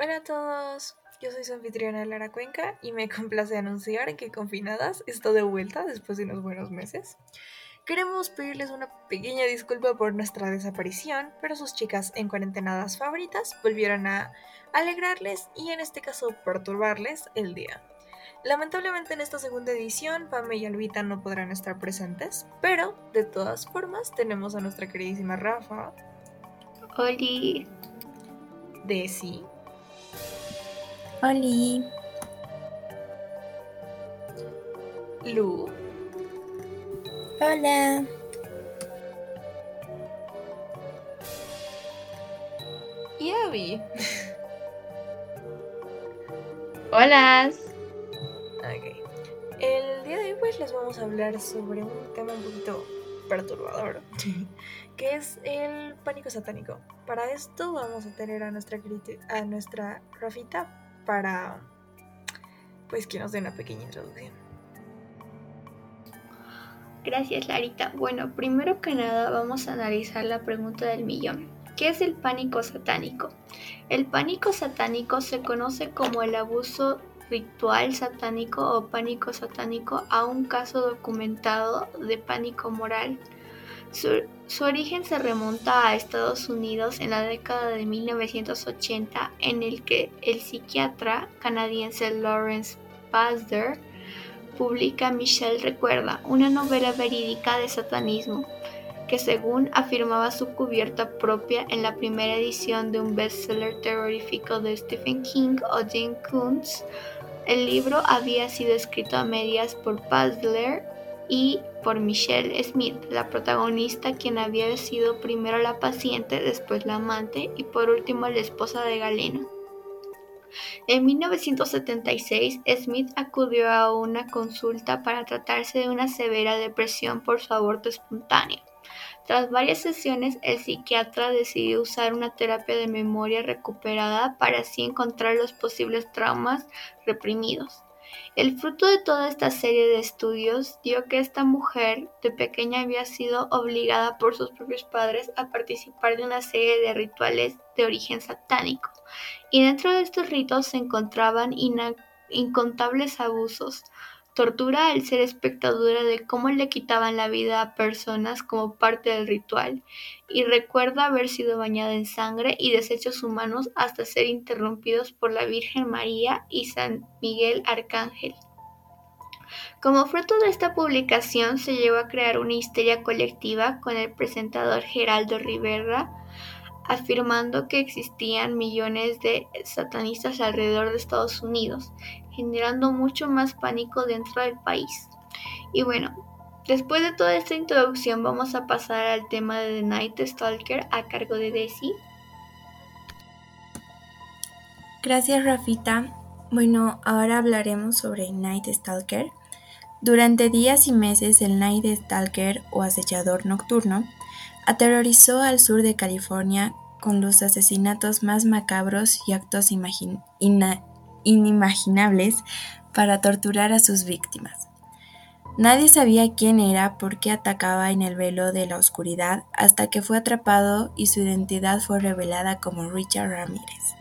Hola a todos, yo soy su anfitriona Lara Cuenca y me complace anunciar que Confinadas está de vuelta después de unos buenos meses. Queremos pedirles una pequeña disculpa por nuestra desaparición, pero sus chicas en cuarentenadas favoritas volvieron a alegrarles y en este caso perturbarles el día. Lamentablemente en esta segunda edición, Pame y Alvita no podrán estar presentes, pero de todas formas tenemos a nuestra queridísima Rafa. Oli. Desi. Oli. Lu. Hola. Y Abby. Hola. Ok. El día de hoy pues les vamos a hablar sobre un tema un poquito perturbador, que es el pánico satánico. Para esto vamos a tener a nuestra, a nuestra Rafita para pues que nos dé una pequeña introducción. Gracias Larita. Bueno, primero que nada vamos a analizar la pregunta del millón. ¿Qué es el pánico satánico? El pánico satánico se conoce como el abuso ritual satánico o pánico satánico a un caso documentado de pánico moral. Su, origen se remonta a Estados Unidos en la década de 1980 en el que el psiquiatra canadiense Lawrence Pasder publica Michelle Recuerda, una novela verídica de satanismo que según afirmaba su cubierta propia en la primera edición de un bestseller terrorífico de Stephen King o Jane Kuntz, el libro había sido escrito a medias por Pasder y por Michelle Smith, la protagonista quien había sido primero la paciente, después la amante y por último la esposa de Galeno. En 1976, Smith acudió a una consulta para tratarse de una severa depresión por su aborto espontáneo. Tras varias sesiones, el psiquiatra decidió usar una terapia de memoria recuperada para así encontrar los posibles traumas reprimidos. El fruto de toda esta serie de estudios dio que esta mujer de pequeña había sido obligada por sus propios padres a participar de una serie de rituales de origen satánico, y dentro de estos ritos se encontraban incontables abusos, tortura al ser espectadora de cómo le quitaban la vida a personas como parte del ritual, y recuerda haber sido bañada en sangre y desechos humanos hasta ser interrumpidos por la Virgen María y San Miguel Arcángel. Como fruto de esta publicación se llevó a crear una histeria colectiva con el presentador Geraldo Rivera afirmando que existían millones de satanistas alrededor de Estados Unidos, generando mucho más pánico dentro del país. Y bueno, después de toda esta introducción vamos a pasar al tema de The Night Stalker a cargo de Desi. Gracias Rafita. Bueno, ahora hablaremos sobre Night Stalker. Durante días y meses el Night Stalker o acechador nocturno aterrorizó al sur de California con los asesinatos más macabros y actos inimaginables para torturar a sus víctimas. Nadie sabía quién era, por qué atacaba en el velo de la oscuridad, hasta que fue atrapado y su identidad fue revelada como Richard Ramírez.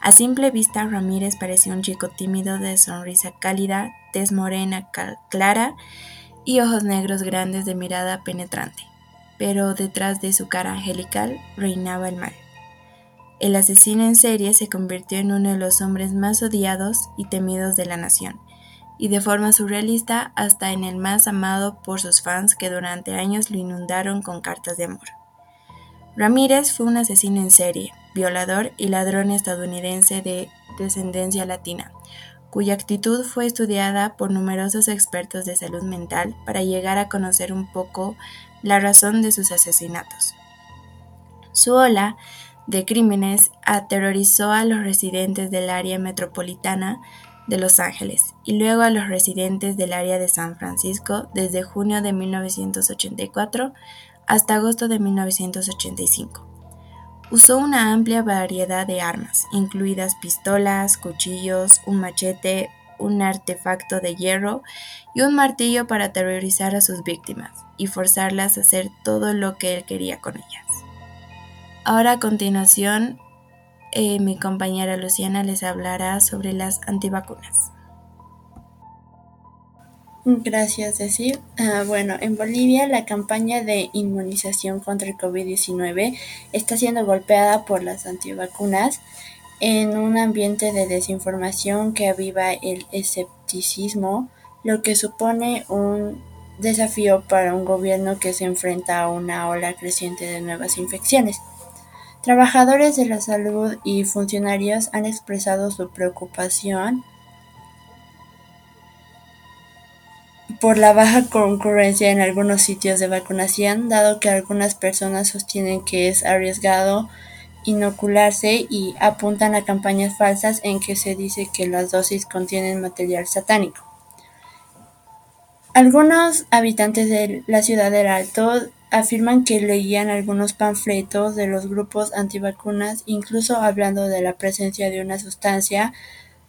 A simple vista, Ramírez parecía un chico tímido de sonrisa cálida, tez morena clara y ojos negros grandes de mirada penetrante, pero detrás de su cara angelical reinaba el mal. El asesino en serie se convirtió en uno de los hombres más odiados y temidos de la nación, y de forma surrealista hasta en el más amado por sus fans que durante años lo inundaron con cartas de amor. Ramírez fue un asesino en serie, violador y ladrón estadounidense de descendencia latina, cuya actitud fue estudiada por numerosos expertos de salud mental para llegar a conocer un poco la razón de sus asesinatos. Su ola de crímenes aterrorizó a los residentes del área metropolitana de Los Ángeles y luego a los residentes del área de San Francisco desde junio de 1984 hasta agosto de 1985. Usó una amplia variedad de armas, incluidas pistolas, cuchillos, un machete, un artefacto de hierro y un martillo para aterrorizar a sus víctimas y forzarlas a hacer todo lo que él quería con ellas. Ahora a continuación eh, mi compañera Luciana les hablará sobre las antivacunas. Gracias, Cecil. Ah, bueno, en Bolivia la campaña de inmunización contra el COVID-19 está siendo golpeada por las antivacunas en un ambiente de desinformación que aviva el escepticismo, lo que supone un desafío para un gobierno que se enfrenta a una ola creciente de nuevas infecciones. Trabajadores de la salud y funcionarios han expresado su preocupación por la baja concurrencia en algunos sitios de vacunación, dado que algunas personas sostienen que es arriesgado inocularse y apuntan a campañas falsas en que se dice que las dosis contienen material satánico. Algunos habitantes de la ciudad del Alto afirman que leían algunos panfletos de los grupos antivacunas, incluso hablando de la presencia de una sustancia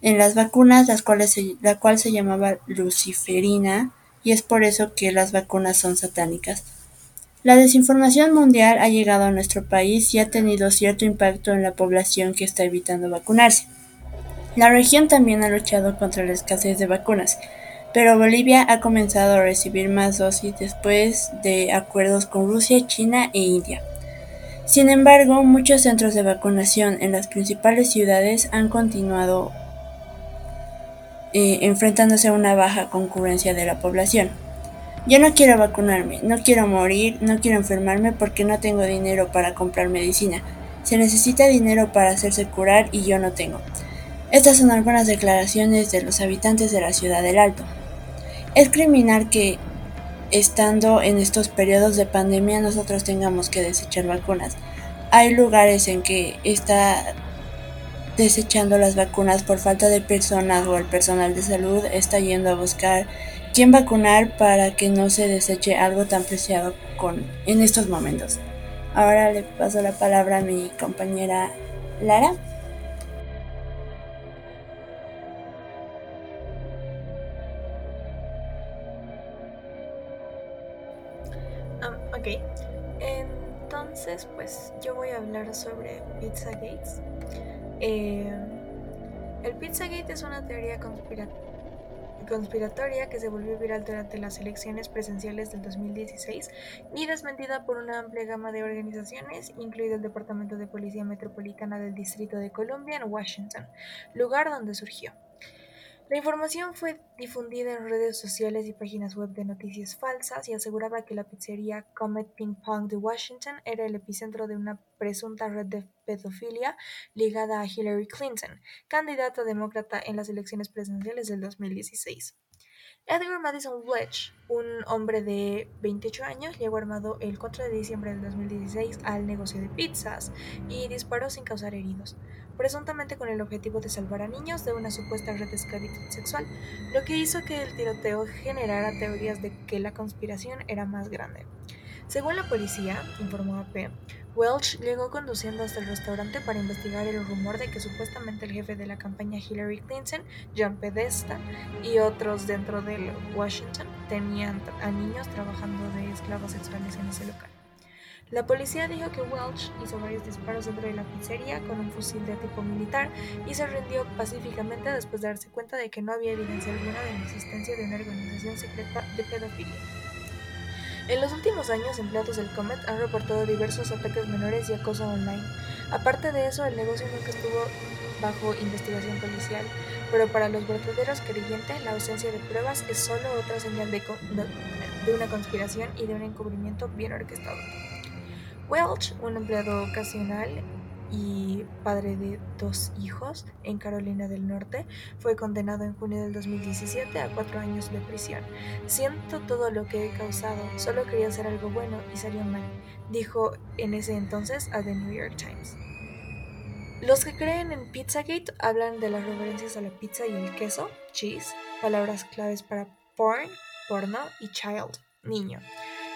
en las vacunas, cuales la cual se llamaba luciferina, y es por eso que las vacunas son satánicas. La desinformación mundial ha llegado a nuestro país y ha tenido cierto impacto en la población que está evitando vacunarse. La región también ha luchado contra la escasez de vacunas, pero Bolivia ha comenzado a recibir más dosis después de acuerdos con Rusia, China e India. Sin embargo, muchos centros de vacunación en las principales ciudades han continuado eh, enfrentándose a una baja concurrencia de la población. Yo no quiero vacunarme, no quiero morir, no quiero enfermarme porque no tengo dinero para comprar medicina. Se necesita dinero para hacerse curar y yo no tengo. Estas son algunas declaraciones de los habitantes de la ciudad del Alto. Es criminal que, estando en estos periodos de pandemia, nosotros tengamos que desechar vacunas. Hay lugares en que está desechando las vacunas por falta de personas o el personal de salud está yendo a buscar quién vacunar para que no se deseche algo tan preciado con, en estos momentos. Ahora le paso la palabra a mi compañera Lara. Ok, entonces pues yo voy a hablar sobre Pizzagate. Eh, el Pizzagate es una teoría conspiratoria que se volvió viral durante las elecciones presenciales del 2016 y desmentida por una amplia gama de organizaciones, incluido el Departamento de Policía Metropolitana del Distrito de Columbia en Washington, lugar donde surgió. La información fue difundida en redes sociales y páginas web de noticias falsas y aseguraba que la pizzería Comet Ping Pong de Washington era el epicentro de una presunta red de pedofilia ligada a Hillary Clinton, candidata demócrata en las elecciones presidenciales del 2016. Edgar Madison Wedge, un hombre de 28 años, llegó armado el 4 de diciembre del 2016 al negocio de pizzas y disparó sin causar heridos presuntamente con el objetivo de salvar a niños de una supuesta red de esclavitud sexual, lo que hizo que el tiroteo generara teorías de que la conspiración era más grande. Según la policía, informó AP, Welch llegó conduciendo hasta el restaurante para investigar el rumor de que supuestamente el jefe de la campaña Hillary Clinton, John Pedesta, y otros dentro del Washington tenían a niños trabajando de esclavos sexuales en ese local. La policía dijo que Welch hizo varios disparos dentro de la pizzería con un fusil de tipo militar y se rindió pacíficamente después de darse cuenta de que no había evidencia alguna de la existencia de una organización secreta de pedofilia. En los últimos años, empleados del Comet han reportado diversos ataques menores y acoso online. Aparte de eso, el negocio nunca estuvo bajo investigación policial, pero para los verdaderos creyentes la ausencia de pruebas es solo otra señal de, de una conspiración y de un encubrimiento bien orquestado. Welch, un empleado ocasional y padre de dos hijos en Carolina del Norte, fue condenado en junio del 2017 a cuatro años de prisión. Siento todo lo que he causado, solo quería hacer algo bueno y salió mal, dijo en ese entonces a The New York Times. Los que creen en Pizzagate hablan de las referencias a la pizza y el queso, cheese, palabras claves para porn, porno y child, niño.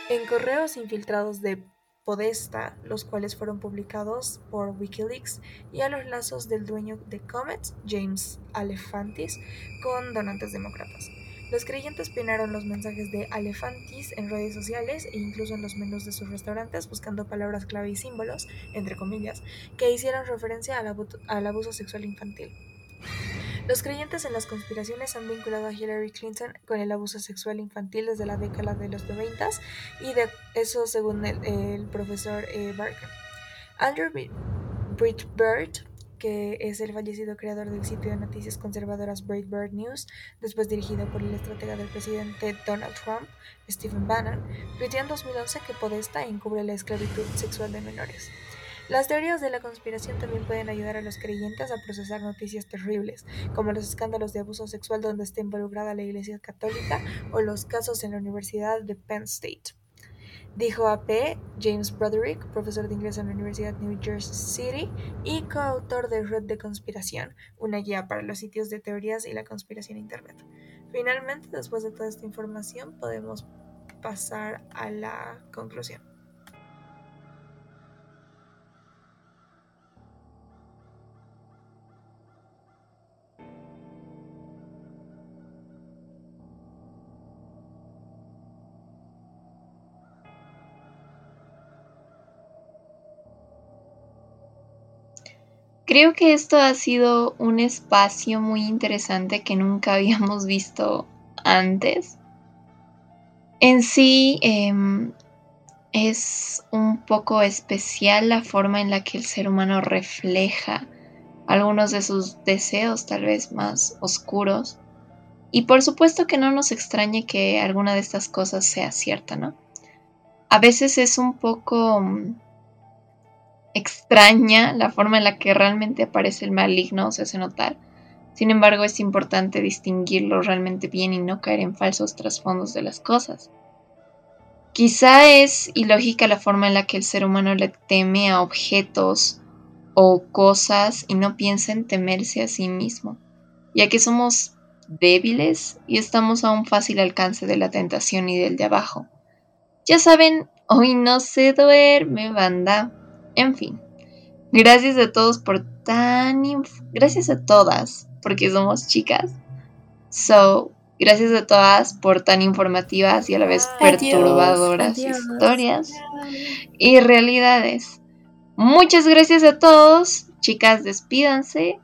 En correos infiltrados de Podesta, los cuales fueron publicados por Wikileaks, y a los lazos del dueño de Comet, James Alefantis, con donantes demócratas. Los creyentes pinaron los mensajes de Alefantis en redes sociales e incluso en los menús de sus restaurantes buscando palabras clave y símbolos, entre comillas, que hicieran referencia al, abuso sexual infantil. Los creyentes en las conspiraciones han vinculado a Hillary Clinton con el abuso sexual infantil desde la década de los 90 y de eso según el, profesor eh, Barker. Andrew Bird que es el fallecido creador del sitio de noticias conservadoras Breitbart News, después dirigido por el estratega del presidente Donald Trump, Stephen Bannon, tuiteó en 2011 que Podesta encubre la esclavitud sexual de menores. Las teorías de la conspiración también pueden ayudar a los creyentes a procesar noticias terribles, como los escándalos de abuso sexual donde está involucrada la Iglesia Católica o los casos en la Universidad de Penn State. Dijo a P. James Broderick, profesor de inglés en la Universidad New Jersey City y coautor de Red de Conspiración, una guía para los sitios de teorías y la conspiración en Internet. Finalmente, después de toda esta información, podemos pasar a la conclusión. Creo que esto ha sido un espacio muy interesante que nunca habíamos visto antes. En sí em, es un poco especial la forma en la que el ser humano refleja algunos de sus deseos tal vez más oscuros. Y por supuesto que no nos extrañe que alguna de estas cosas sea cierta, ¿no? A veces es un poco extraña la forma en la que realmente aparece el maligno, se hace notar. Sin embargo, es importante distinguirlo realmente bien y no caer en falsos trasfondos de las cosas. Quizá es ilógica la forma en la que el ser humano le teme a objetos o cosas y no piensa en temerse a sí mismo, ya que somos débiles y estamos a un fácil alcance de la tentación y del de abajo. Ya saben, hoy no se duerme, banda. En fin, gracias a todos por tan... Gracias a todas, porque somos chicas. So, gracias a todas por tan informativas y a la vez perturbadoras historias y realidades. Muchas gracias a todos. Chicas, despídanse.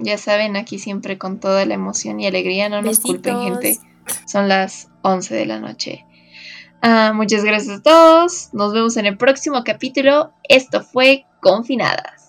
Ya saben, aquí siempre con toda la emoción y alegría. No nos culpen, gente. Son las 11 de la noche. Ah, muchas gracias a todos. Nos vemos en el próximo capítulo. Esto fue Confinadas.